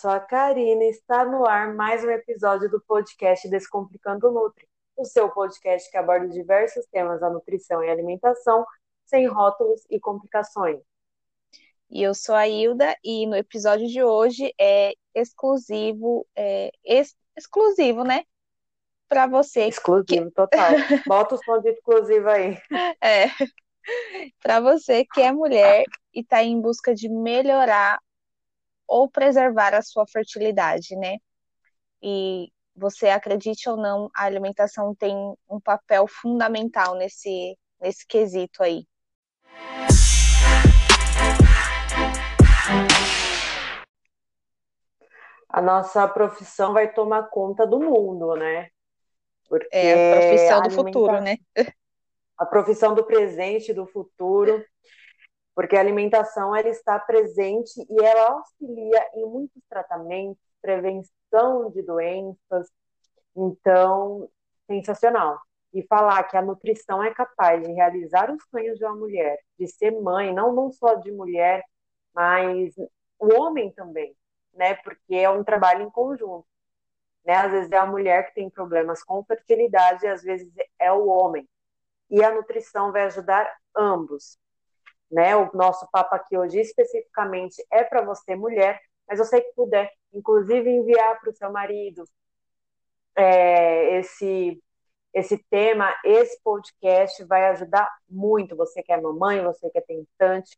sou a Karina e está no ar mais um episódio do podcast Descomplicando Nutri, o seu podcast que aborda diversos temas da nutrição e alimentação, sem rótulos e complicações. E eu sou a Hilda e no episódio de hoje é exclusivo, é, ex exclusivo, né? Para você. Exclusivo, que... total. Bota o som de exclusivo aí. É. Para você que é mulher e está em busca de melhorar ou preservar a sua fertilidade, né? E você acredite ou não, a alimentação tem um papel fundamental nesse, nesse quesito aí. A nossa profissão vai tomar conta do mundo, né? Porque é a profissão do futuro, né? A profissão do presente, do futuro porque a alimentação ela está presente e ela auxilia em muitos tratamentos, prevenção de doenças. Então, sensacional. E falar que a nutrição é capaz de realizar os sonhos de uma mulher, de ser mãe, não, não só de mulher, mas o homem também, né? Porque é um trabalho em conjunto. Né? Às vezes é a mulher que tem problemas com fertilidade, às vezes é o homem. E a nutrição vai ajudar ambos né? O nosso papo aqui hoje especificamente é para você, mulher, mas você que puder, inclusive, enviar para o seu marido é, esse esse tema, esse podcast vai ajudar muito. Você que é mamãe, você que é tentante,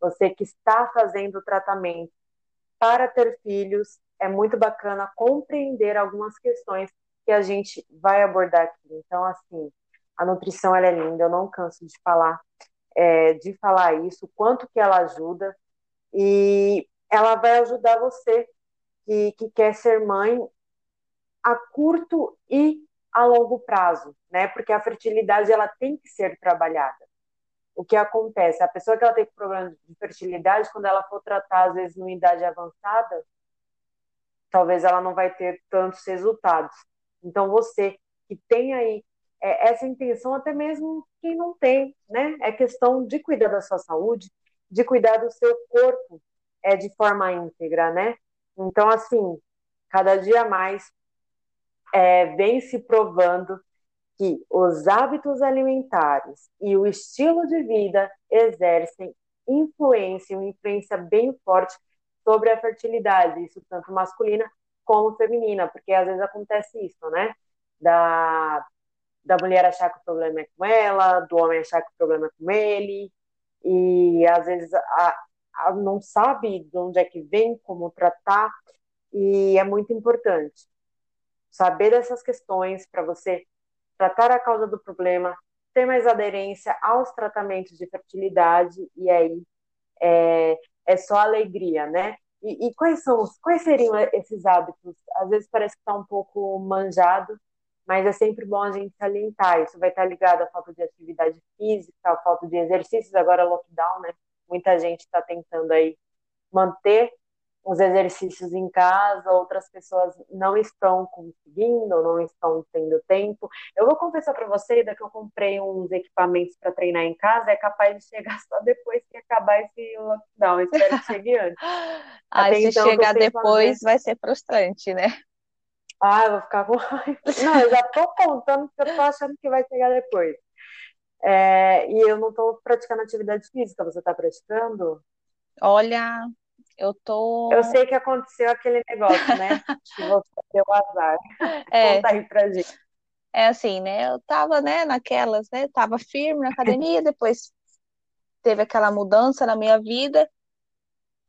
você que está fazendo o tratamento para ter filhos, é muito bacana compreender algumas questões que a gente vai abordar aqui. Então, assim, a nutrição ela é linda, eu não canso de falar é, de falar isso, quanto que ela ajuda, e ela vai ajudar você que, que quer ser mãe a curto e a longo prazo, né? Porque a fertilidade ela tem que ser trabalhada. O que acontece? A pessoa que ela tem problema de fertilidade, quando ela for tratar às vezes numa idade avançada, talvez ela não vai ter tantos resultados. Então você que tem aí é, essa intenção, até mesmo quem não tem, né? É questão de cuidar da sua saúde, de cuidar do seu corpo é, de forma íntegra, né? Então, assim, cada dia mais é, vem se provando que os hábitos alimentares e o estilo de vida exercem influência, uma influência bem forte sobre a fertilidade, isso tanto masculina como feminina, porque às vezes acontece isso, né? Da da mulher achar que o problema é com ela, do homem achar que o problema é com ele, e às vezes a, a não sabe de onde é que vem, como tratar, e é muito importante saber dessas questões para você tratar a causa do problema, ter mais aderência aos tratamentos de fertilidade, e aí é, é só alegria, né? E, e quais são quais seriam esses hábitos? Às vezes parece que está um pouco manjado, mas é sempre bom a gente salientar. Isso vai estar ligado à falta de atividade física, à falta de exercícios, agora lockdown, né? Muita gente está tentando aí manter os exercícios em casa, outras pessoas não estão conseguindo, não estão tendo tempo. Eu vou confessar para você que eu comprei uns equipamentos para treinar em casa, é capaz de chegar só depois que acabar esse lockdown. Eu espero que chegue antes. ah, se então, chegar depois vai ser frustrante, né? Ah, eu vou ficar com raiva. Não, eu já tô contando porque eu tô achando que vai chegar depois. É, e eu não tô praticando atividade física. Você tá praticando? Olha, eu tô. Eu sei que aconteceu aquele negócio, né? que você deu azar. É. Conta aí pra gente. É assim, né? Eu tava, né, naquelas, né? Tava firme na academia, depois teve aquela mudança na minha vida.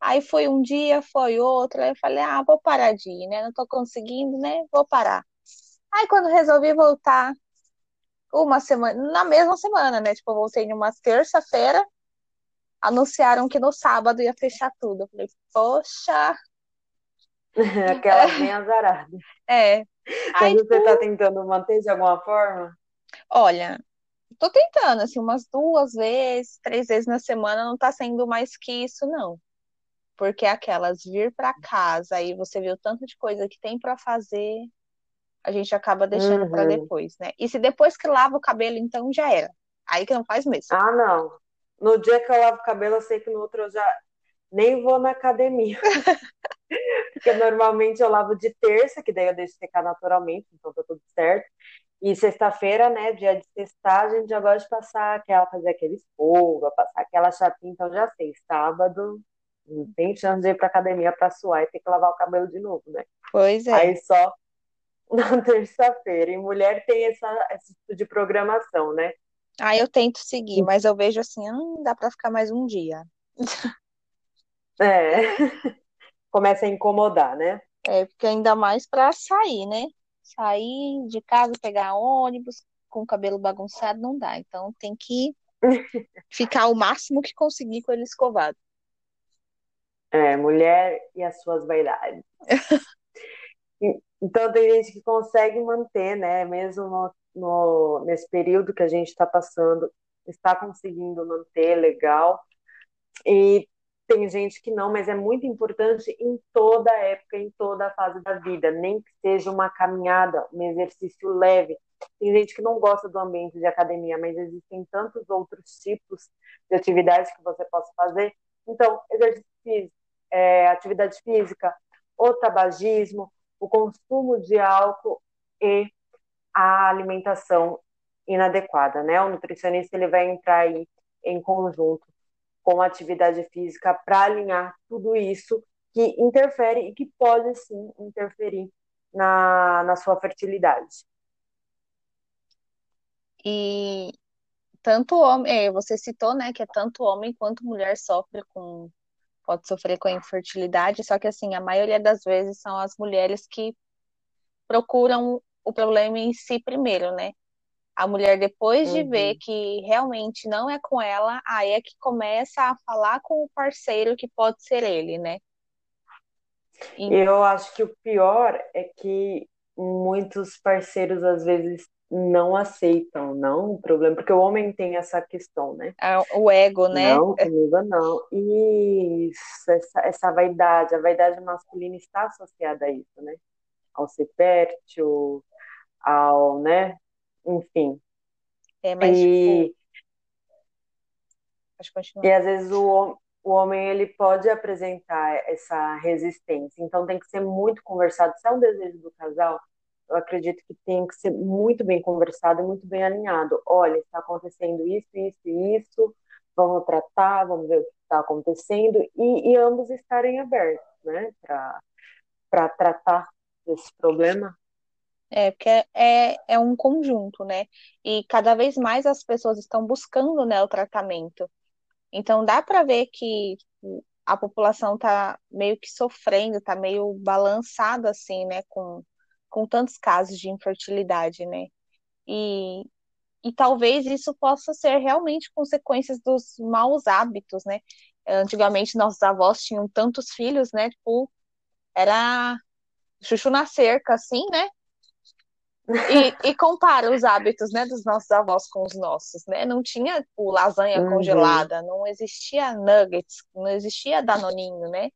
Aí foi um dia, foi outro, aí eu falei, ah, vou parar de ir, né? Não tô conseguindo, né? Vou parar. Aí quando resolvi voltar, uma semana, na mesma semana, né? Tipo, eu voltei numa terça-feira, anunciaram que no sábado ia fechar tudo. Eu falei, poxa. Aquela bem azarada. É. Aí você tá tentando manter de alguma forma? Olha, tô tentando, assim, umas duas vezes, três vezes na semana, não tá sendo mais que isso, não. Porque aquelas vir para casa e você vê o tanto de coisa que tem para fazer, a gente acaba deixando uhum. para depois, né? E se depois que lava o cabelo, então já era. Aí que não faz mesmo. Ah, não. No dia que eu lavo o cabelo, eu sei que no outro eu já nem vou na academia. Porque normalmente eu lavo de terça, que daí eu deixo secar naturalmente, então tá tudo certo. E sexta-feira, né, dia de sexta, a gente já gosta de passar aquela, fazer aquele escova, passar aquela chapinha, então já sei, sábado tem chance de ir pra academia pra suar e ter que lavar o cabelo de novo, né? Pois é. Aí só na terça-feira. E mulher tem essa, esse tipo de programação, né? Aí eu tento seguir, mas eu vejo assim, hum, dá pra ficar mais um dia. É. Começa a incomodar, né? É, porque ainda mais pra sair, né? Sair de casa, pegar ônibus com o cabelo bagunçado não dá. Então tem que ficar o máximo que conseguir com ele escovado. É, mulher e as suas vaidades. Então tem gente que consegue manter, né? Mesmo no, no nesse período que a gente está passando, está conseguindo manter legal. E tem gente que não, mas é muito importante em toda época, em toda fase da vida, nem que seja uma caminhada, um exercício leve. Tem gente que não gosta do ambiente de academia, mas existem tantos outros tipos de atividades que você possa fazer. Então, exercício é, atividade física, o tabagismo, o consumo de álcool e a alimentação inadequada, né? O nutricionista ele vai entrar aí em conjunto com a atividade física para alinhar tudo isso que interfere e que pode sim interferir na, na sua fertilidade. E tanto homem, é, você citou, né, que é tanto homem quanto mulher sofre com pode sofrer com a infertilidade, só que assim, a maioria das vezes são as mulheres que procuram o problema em si primeiro, né? A mulher, depois de uhum. ver que realmente não é com ela, aí é que começa a falar com o parceiro que pode ser ele, né? E... Eu acho que o pior é que muitos parceiros às vezes não aceitam, não o problema, porque o homem tem essa questão, né? É o ego, né? Não, comigo não. Isso, essa, essa vaidade, a vaidade masculina está associada a isso, né? Ao ser fértil, ao, né? Enfim. É, mas e, tipo... e às vezes o, o homem ele pode apresentar essa resistência, então tem que ser muito conversado. Se é um desejo do casal, eu acredito que tem que ser muito bem conversado muito bem alinhado. Olha, está acontecendo isso, isso e isso, vamos tratar, vamos ver o que está acontecendo e, e, ambos estarem abertos, né, para tratar desse problema. É, porque é, é um conjunto, né? E cada vez mais as pessoas estão buscando, né, o tratamento. Então dá para ver que a população está meio que sofrendo, está meio balançada assim, né, com com tantos casos de infertilidade, né? E, e talvez isso possa ser realmente consequências dos maus hábitos, né? Antigamente nossos avós tinham tantos filhos, né? Tipo, era chuchu na cerca, assim, né? E, e, compara os hábitos, né, dos nossos avós com os nossos, né? Não tinha tipo, lasanha uhum. congelada, não existia nuggets, não existia danoninho, né?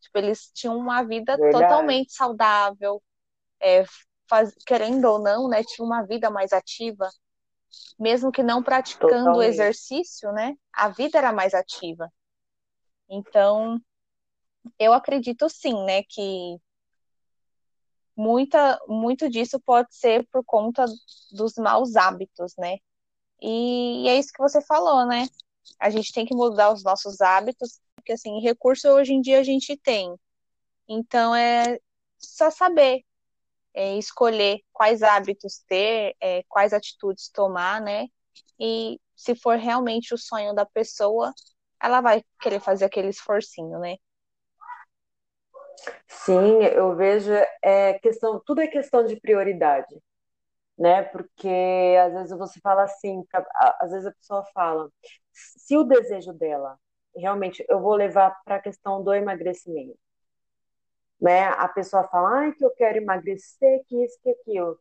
Tipo, eles tinham uma vida Verdade. totalmente saudável, é, faz, querendo ou não, né, tinha uma vida mais ativa, mesmo que não praticando o exercício, né, a vida era mais ativa. Então, eu acredito sim, né, que muita, muito disso pode ser por conta dos maus hábitos, né? E, e é isso que você falou, né? A gente tem que mudar os nossos hábitos, porque assim, recurso hoje em dia a gente tem. Então é só saber é, escolher quais hábitos ter, é, quais atitudes tomar, né? E se for realmente o sonho da pessoa, ela vai querer fazer aquele esforcinho, né? Sim, eu vejo é questão, tudo é questão de prioridade, né? Porque às vezes você fala assim, às vezes a pessoa fala, se o desejo dela realmente eu vou levar para a questão do emagrecimento né? A pessoa fala, ai, que eu quero emagrecer, que isso, que aquilo.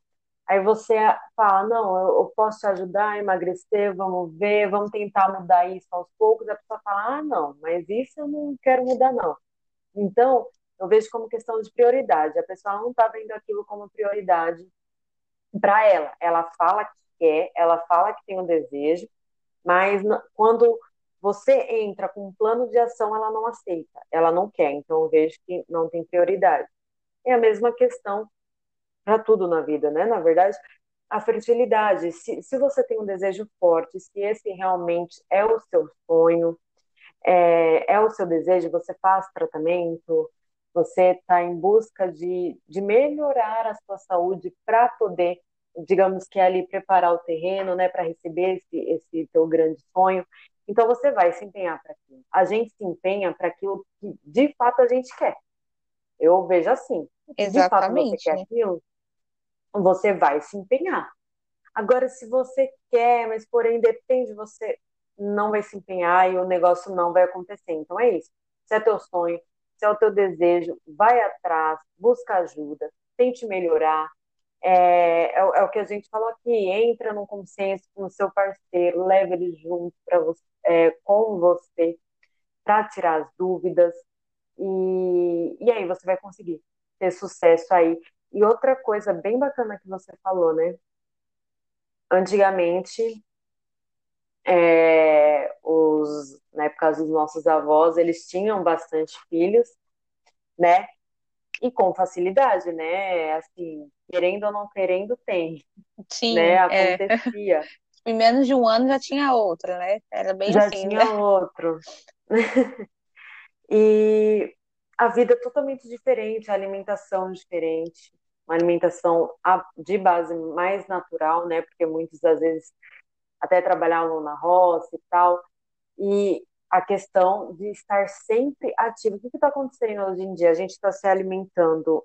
Aí você fala, não, eu, posso te ajudar a emagrecer, vamos ver, vamos tentar mudar isso aos poucos. A pessoa fala, ah, não, mas isso eu não quero mudar, não. Então, eu vejo como questão de prioridade. A pessoa não está vendo aquilo como prioridade para ela. Ela fala que quer, ela fala que tem um desejo, mas quando você entra com um plano de ação, ela não aceita, ela não quer, então eu vejo que não tem prioridade. É a mesma questão para tudo na vida, né? Na verdade, a fertilidade, se, se você tem um desejo forte, se esse realmente é o seu sonho, é, é o seu desejo, você faz tratamento, você está em busca de, de melhorar a sua saúde para poder, digamos que ali preparar o terreno, né, para receber esse, esse teu grande sonho. Então você vai se empenhar para aquilo. A gente se empenha para aquilo que de fato a gente quer. Eu vejo assim. Exatamente. De fato você quer aquilo, você vai se empenhar. Agora, se você quer, mas porém depende, você não vai se empenhar e o negócio não vai acontecer. Então é isso. Se é teu sonho, se é o teu desejo, vai atrás, busca ajuda, tente melhorar. É, é, é o que a gente falou aqui, entra num consenso com o seu parceiro, leve ele junto para você, é, com você para tirar as dúvidas e, e aí você vai conseguir ter sucesso aí. E outra coisa bem bacana que você falou, né? Antigamente, é, os, na época dos nossos avós, eles tinham bastante filhos, né? E com facilidade, né? Assim, querendo ou não querendo, tem. Sim, né? é. Acontecia. Em menos de um ano já tinha outra, né? Era bem Já assim, tinha né? outro. E a vida é totalmente diferente, a alimentação diferente, uma alimentação de base mais natural, né? Porque muitas das vezes até trabalhavam na roça e tal. E a questão de estar sempre ativo. O que está acontecendo hoje em dia? A gente está se alimentando,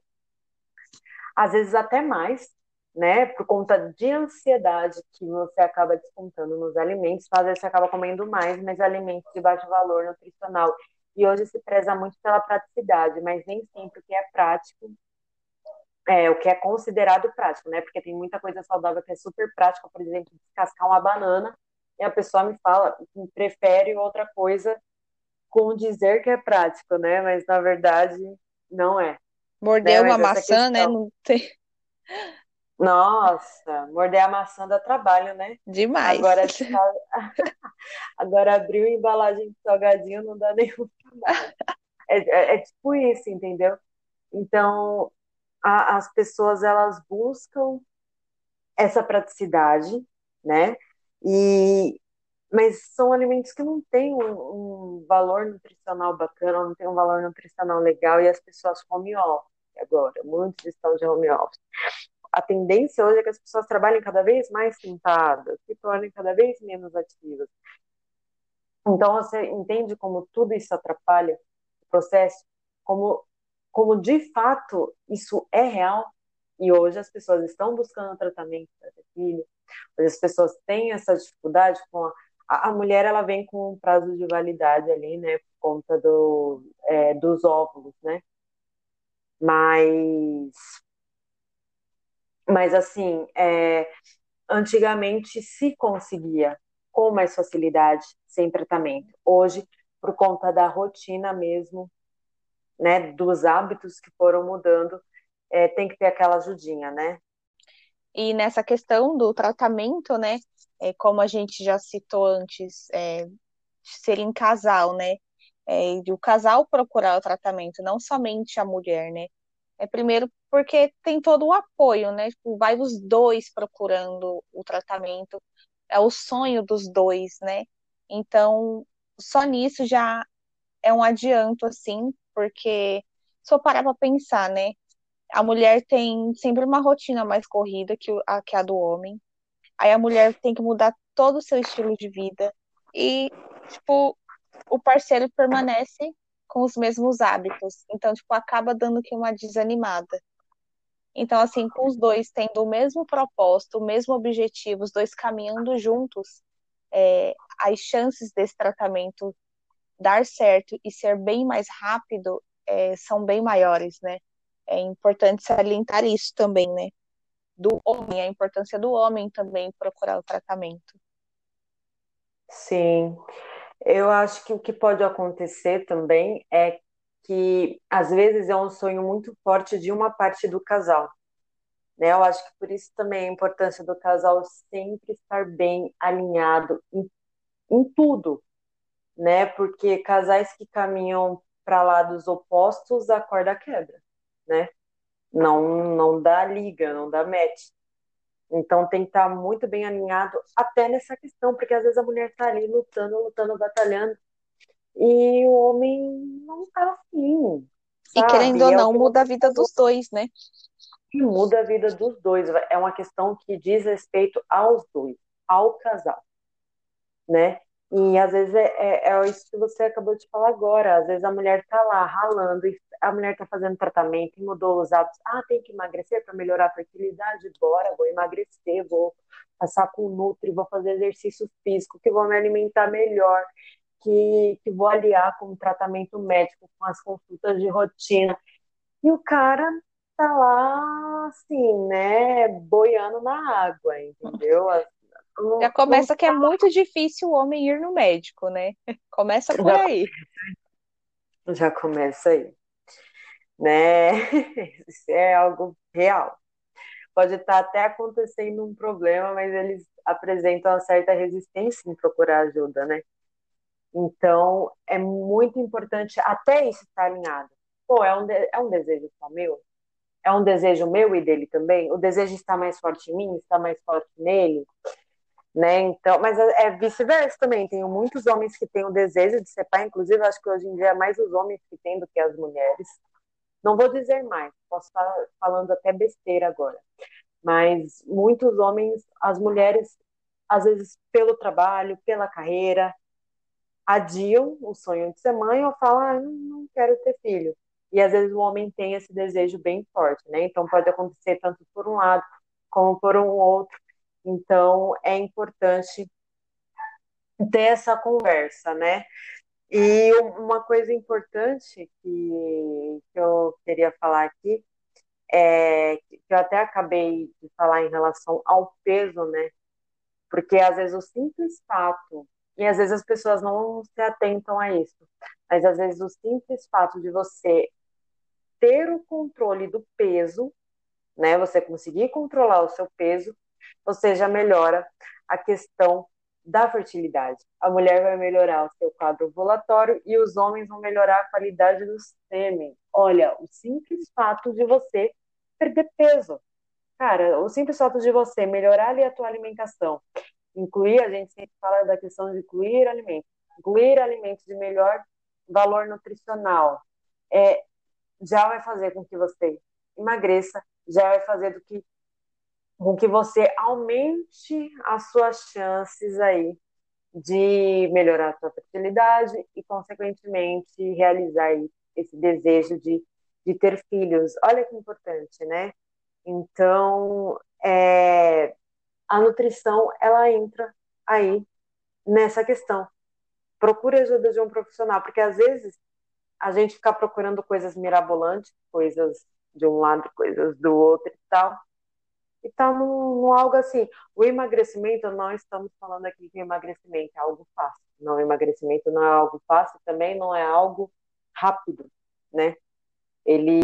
às vezes até mais, né? Por conta de ansiedade que você acaba descontando nos alimentos. Então, às vezes você acaba comendo mais, mas alimentos de baixo valor nutricional. E hoje se preza muito pela praticidade, mas nem sempre o que é prático é, o que é considerado prático, né? Porque tem muita coisa saudável que é super prática, por exemplo, descascar uma banana, e a pessoa me fala que prefere outra coisa com dizer que é prático, né? Mas na verdade não é. Morder né? uma maçã, né? Não tem... Nossa, morder a maçã dá trabalho, né? Demais. Agora, Agora abrir uma embalagem de salgadinho não dá nenhum trabalho. É, é, é tipo isso, entendeu? Então, a, as pessoas elas buscam essa praticidade, né? E mas são alimentos que não têm um, um, valor nutricional bacana, não tem um valor nutricional legal e as pessoas comem office agora, muitos estão de home office. A tendência hoje é que as pessoas trabalhem cada vez mais sentadas, se tornem cada vez menos ativas. Então você entende como tudo isso atrapalha o processo, como como de fato isso é real e hoje as pessoas estão buscando tratamento para ter filho, hoje as pessoas têm essa dificuldade com a, a mulher ela vem com um prazo de validade ali, né, por conta do, é, dos óvulos, né, mas mas assim, é, antigamente se conseguia com mais facilidade sem tratamento. Hoje, por conta da rotina mesmo, né, dos hábitos que foram mudando, é, tem que ter aquela ajudinha, né? E nessa questão do tratamento, né, é, como a gente já citou antes, é, ser em casal, né, é, o casal procurar o tratamento, não somente a mulher, né? É primeiro porque tem todo o apoio, né? Tipo, vai os dois procurando o tratamento, é o sonho dos dois, né? Então, só nisso já é um adianto, assim, porque se eu parar para pensar, né? A mulher tem sempre uma rotina mais corrida que a, que a do homem. Aí a mulher tem que mudar todo o seu estilo de vida. E, tipo, o parceiro permanece com os mesmos hábitos. Então, tipo, acaba dando que uma desanimada. Então, assim, com os dois tendo o mesmo propósito, o mesmo objetivo, os dois caminhando juntos, é, as chances desse tratamento dar certo e ser bem mais rápido é, são bem maiores, né? É importante salientar isso também, né? Do homem, a importância do homem também procurar o tratamento. Sim, eu acho que o que pode acontecer também é que às vezes é um sonho muito forte de uma parte do casal. Né? Eu acho que por isso também a importância do casal sempre estar bem alinhado em, em tudo, né? Porque casais que caminham para lados opostos, a corda quebra, né? Não, não dá liga, não dá match. Então tem que estar muito bem alinhado até nessa questão, porque às vezes a mulher está ali lutando, lutando, batalhando, e o homem não tá afim. E querendo ou é não, muda a vida dos dois, né? E muda a vida dos dois. É uma questão que diz respeito aos dois, ao casal, né? E às vezes é, é, é, isso que você acabou de falar agora. Às vezes a mulher está lá ralando, e a mulher está fazendo tratamento e mudou os hábitos. Ah, tem que emagrecer para melhorar a fertilidade? Bora, vou emagrecer, vou passar com Nutri, vou fazer exercício físico, que vou me alimentar melhor, que, que vou aliar com o tratamento médico, com as consultas de rotina. E o cara tá lá, assim, né, boiando na água, entendeu? Já começa que é muito difícil o homem ir no médico, né? Começa por já, aí. Já começa aí. Né? Isso é algo real. Pode estar até acontecendo um problema, mas eles apresentam uma certa resistência em procurar ajuda, né? Então, é muito importante até isso estar alinhado. Pô, é um, é um desejo só meu? É um desejo meu e dele também? O desejo está mais forte em mim? Está mais forte nele? né? Então, mas é, é vice-versa também. Tenho muitos homens que têm o desejo de ser pai, inclusive acho que hoje em dia é mais os homens que têm do que as mulheres. Não vou dizer mais, posso estar falando até besteira agora. Mas muitos homens, as mulheres, às vezes pelo trabalho, pela carreira, adiam o sonho de ser mãe ou falam, ah, não quero ter filho. E às vezes o homem tem esse desejo bem forte, né? Então pode acontecer tanto por um lado como por um outro. Então, é importante ter essa conversa, né? E uma coisa importante que, que eu queria falar aqui é que eu até acabei de falar em relação ao peso, né? Porque às vezes o simples fato, e às vezes as pessoas não se atentam a isso, mas às vezes o simples fato de você ter o controle do peso, né? Você conseguir controlar o seu peso, ou seja, melhora a questão da fertilidade. A mulher vai melhorar o seu quadro ovulatório e os homens vão melhorar a qualidade do sêmen. Olha, o simples fato de você perder peso. Cara, o simples fato de você melhorar ali a tua alimentação, incluir, a gente sempre fala da questão de incluir alimentos, incluir alimentos de melhor valor nutricional, é, já vai fazer com que você emagreça, já vai fazer do que com que você aumente as suas chances aí de melhorar a sua fertilidade e, consequentemente, realizar esse desejo de, de ter filhos. Olha que importante, né? Então, é, a nutrição, ela entra aí nessa questão. Procure ajuda de um profissional, porque às vezes a gente fica procurando coisas mirabolantes, coisas de um lado, coisas do outro e tal, e está num, algo assim. O emagrecimento, não estamos falando aqui de emagrecimento, é algo fácil. Não, emagrecimento não é algo fácil, também não é algo rápido, né? Ele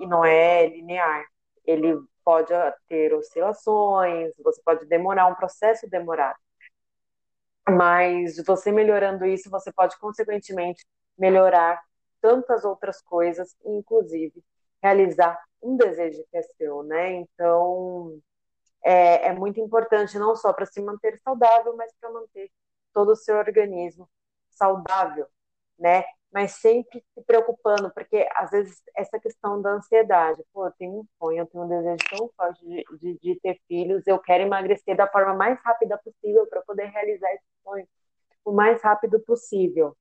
e não é linear. Ele pode ter oscilações, você pode demorar um processo demorado. Mas você melhorando isso, você pode consequentemente melhorar tantas outras coisas, inclusive realizar um desejo que é seu, né? Então, é, é muito importante não só para se manter saudável, mas para manter todo o seu organismo saudável, né? Mas sempre se preocupando, porque às vezes essa questão da ansiedade, pô, eu tenho um sonho, eu tenho um desejo tão forte de, de, de ter filhos, eu quero emagrecer da forma mais rápida possível para poder realizar esse sonho o mais rápido possível.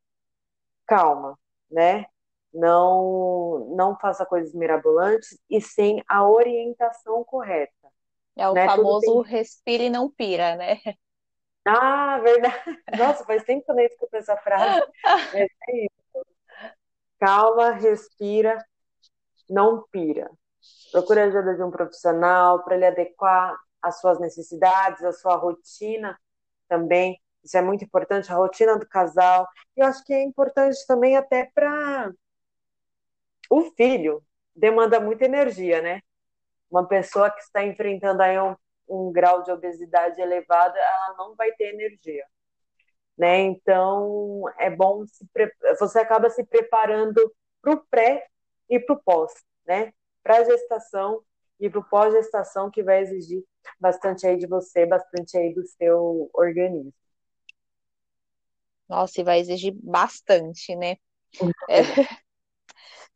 Calma, né? Não não faça coisas mirabolantes e sem a orientação correta. É o né? famoso tem... respira e não pira, né? Ah, verdade. Nossa, faz tempo que eu nem escutei essa frase. é isso. Calma, respira, não pira. Procure a ajuda de um profissional para ele adequar as suas necessidades, a sua rotina também. Isso é muito importante, a rotina do casal. E eu acho que é importante também até para o filho demanda muita energia, né? Uma pessoa que está enfrentando aí um, um grau de obesidade elevado, ela não vai ter energia. né? Então é bom se pre... você acaba se preparando para o pré e para o pós, né? Para a gestação e para o pós-gestação que vai exigir bastante aí de você, bastante aí do seu organismo. Nossa, e vai exigir bastante, né? É,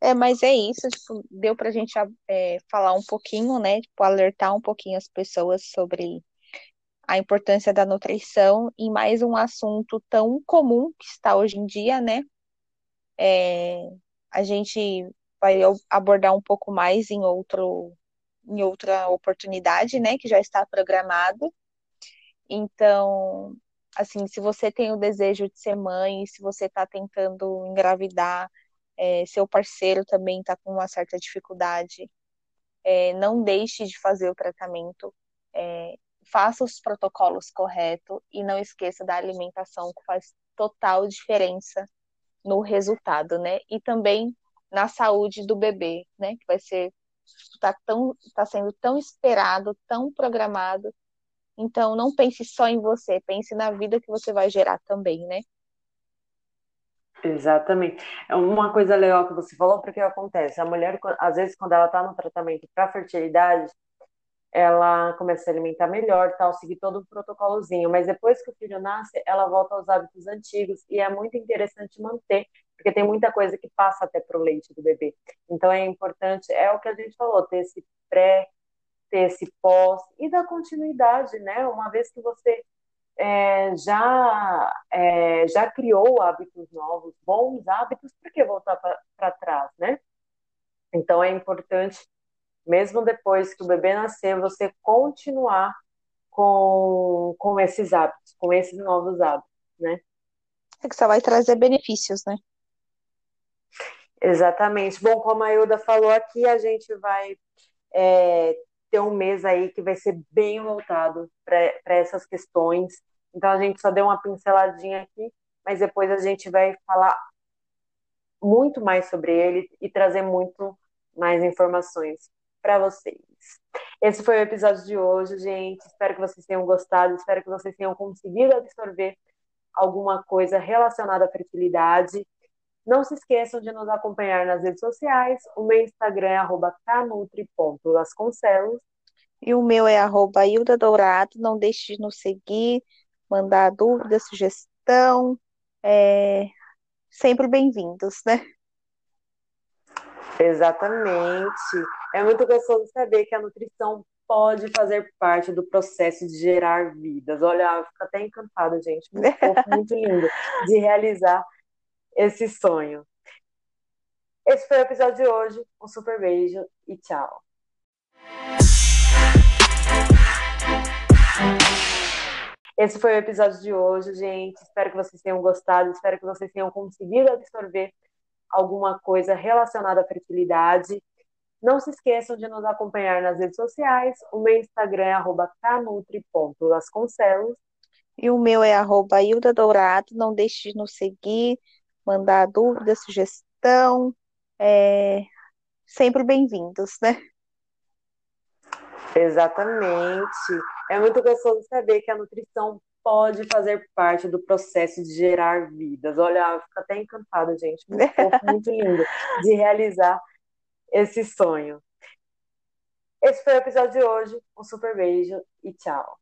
é mas é isso, tipo, deu para a gente é, falar um pouquinho, né? Tipo, alertar um pouquinho as pessoas sobre a importância da nutrição em mais um assunto tão comum que está hoje em dia, né? É, a gente vai abordar um pouco mais em outro em outra oportunidade, né, que já está programado. Então, assim, se você tem o desejo de ser mãe, se você está tentando engravidar, é, seu parceiro também está com uma certa dificuldade, é, não deixe de fazer o tratamento, é, faça os protocolos corretos e não esqueça da alimentação, que faz total diferença no resultado, né? E também na saúde do bebê, né? Que vai ser está tão está sendo tão esperado, tão programado então, não pense só em você, pense na vida que você vai gerar também, né? Exatamente. É uma coisa legal que você falou, porque acontece, a mulher, às vezes, quando ela está no tratamento para fertilidade, ela começa a se alimentar melhor, tal, seguir todo o protocolozinho, mas depois que o filho nasce, ela volta aos hábitos antigos e é muito interessante manter, porque tem muita coisa que passa até para o leite do bebê. Então é importante, é o que a gente falou, ter esse pré ter esse pós e dar continuidade, né? Uma vez que você é, já é, já criou hábitos novos, bons hábitos, por que voltar para trás, né? Então é importante, mesmo depois que o bebê nascer, você continuar com, com esses hábitos, com esses novos hábitos, né? É que só vai trazer benefícios, né? Exatamente. Bom, como a Ilda falou aqui, a gente vai é, ter um mês aí que vai ser bem voltado para essas questões. Então a gente só deu uma pinceladinha aqui, mas depois a gente vai falar muito mais sobre ele e trazer muito mais informações para vocês. Esse foi o episódio de hoje, gente. Espero que vocês tenham gostado, espero que vocês tenham conseguido absorver alguma coisa relacionada à fertilidade não se esqueçam de nos acompanhar nas redes sociais. O meu Instagram é canutri.lasconcelos. E o meu é arroba Hilda Dourado. Não deixe de nos seguir, mandar dúvida, sugestão. É... Sempre bem-vindos, né? Exatamente. É muito gostoso saber que a nutrição pode fazer parte do processo de gerar vidas. Olha, eu fico até encantada, gente. Muito fofo, muito lindo de realizar esse sonho. Esse foi o episódio de hoje. Um super beijo e tchau. Esse foi o episódio de hoje, gente. Espero que vocês tenham gostado, espero que vocês tenham conseguido absorver alguma coisa relacionada à fertilidade. Não se esqueçam de nos acompanhar nas redes sociais. O meu Instagram é canutri.lasconcelos. E o meu é arroba Hilda Dourado. Não deixe de nos seguir, mandar dúvida, sugestão, é, sempre bem-vindos, né? Exatamente. É muito gostoso saber que a nutrição pode fazer parte do processo de gerar vidas. Olha, fico até encantada, gente. Muito fofo, muito lindo de realizar esse sonho. Esse foi o episódio de hoje. Um super beijo e tchau.